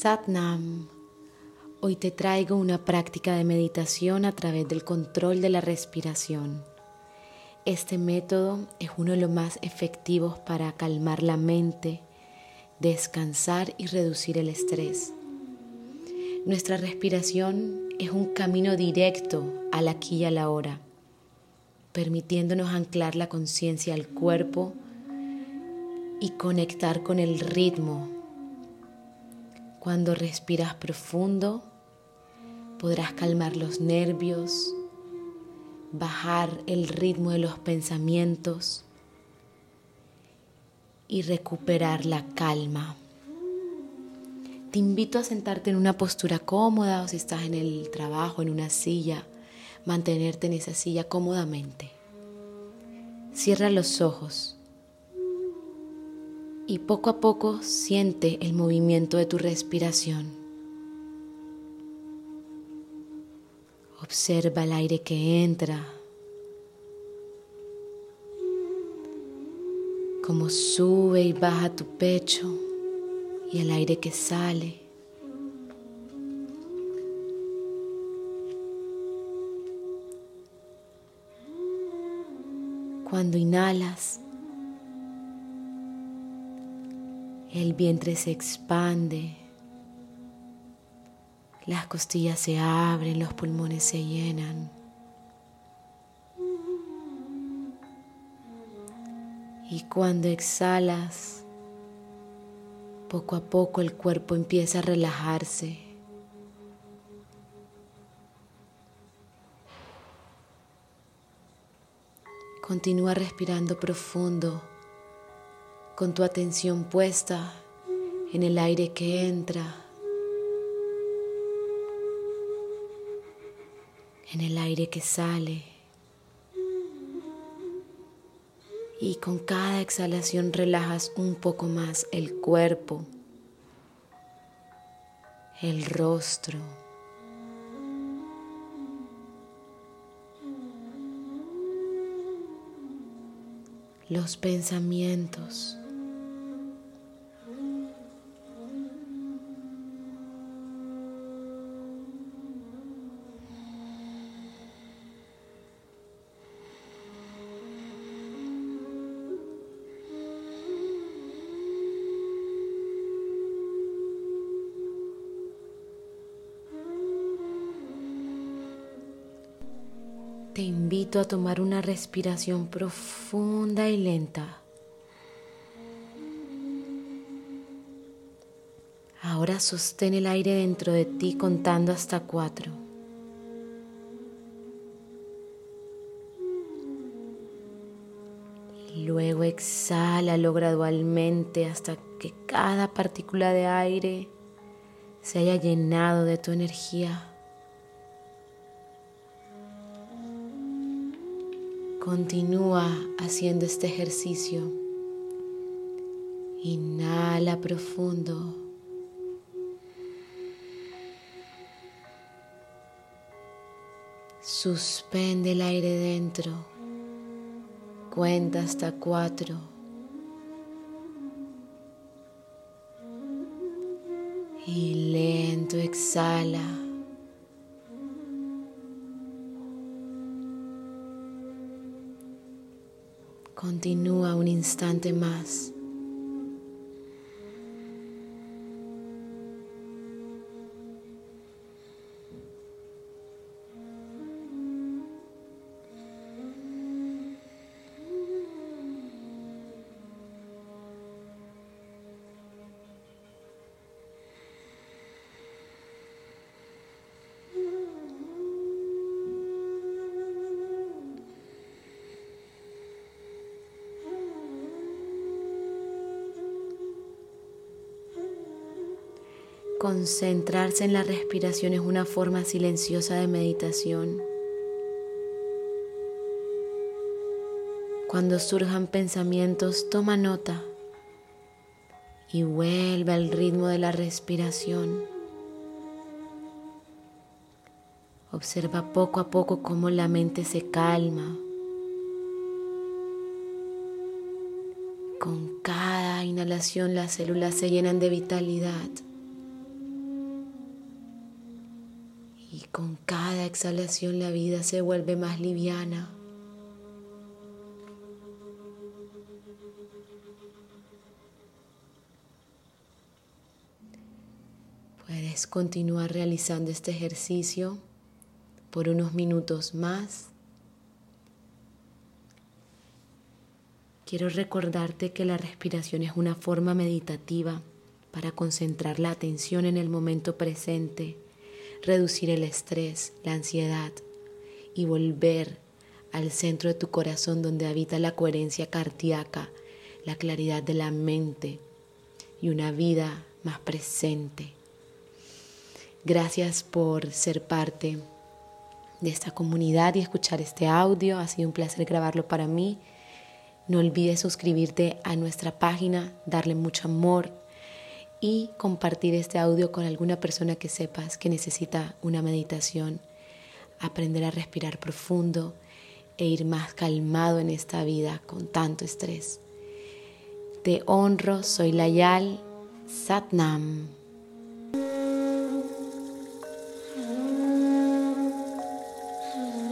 Satnam. Hoy te traigo una práctica de meditación a través del control de la respiración. Este método es uno de los más efectivos para calmar la mente, descansar y reducir el estrés. Nuestra respiración es un camino directo al aquí y a la hora, permitiéndonos anclar la conciencia al cuerpo y conectar con el ritmo. Cuando respiras profundo, podrás calmar los nervios, bajar el ritmo de los pensamientos y recuperar la calma. Te invito a sentarte en una postura cómoda o si estás en el trabajo, en una silla, mantenerte en esa silla cómodamente. Cierra los ojos y poco a poco siente el movimiento de tu respiración. Observa el aire que entra, cómo sube y baja tu pecho y el aire que sale. Cuando inhalas, el vientre se expande, las costillas se abren, los pulmones se llenan. Y cuando exhalas, poco a poco el cuerpo empieza a relajarse. Continúa respirando profundo con tu atención puesta en el aire que entra, en el aire que sale. Y con cada exhalación relajas un poco más el cuerpo, el rostro. los pensamientos. Te invito a tomar una respiración profunda y lenta. Ahora sostén el aire dentro de ti contando hasta cuatro. Luego exhálalo gradualmente hasta que cada partícula de aire se haya llenado de tu energía. Continúa haciendo este ejercicio. Inhala profundo. Suspende el aire dentro. Cuenta hasta cuatro. Y lento exhala. Continúa un instante más. Concentrarse en la respiración es una forma silenciosa de meditación. Cuando surjan pensamientos, toma nota y vuelve al ritmo de la respiración. Observa poco a poco cómo la mente se calma. Con cada inhalación las células se llenan de vitalidad. Con cada exhalación la vida se vuelve más liviana. Puedes continuar realizando este ejercicio por unos minutos más. Quiero recordarte que la respiración es una forma meditativa para concentrar la atención en el momento presente, reducir el estrés, la ansiedad y volver al centro de tu corazón donde habita la coherencia cardíaca, la claridad de la mente y una vida más presente. Gracias por ser parte de esta comunidad y escuchar este audio. Ha sido un placer grabarlo para mí. No olvides suscribirte a nuestra página, darle mucho amor y compartir este audio con alguna persona que sepas que necesita una meditación, aprender a respirar profundo e ir más calmado en esta vida con tanto estrés. Te honro, soy Layal Satnam.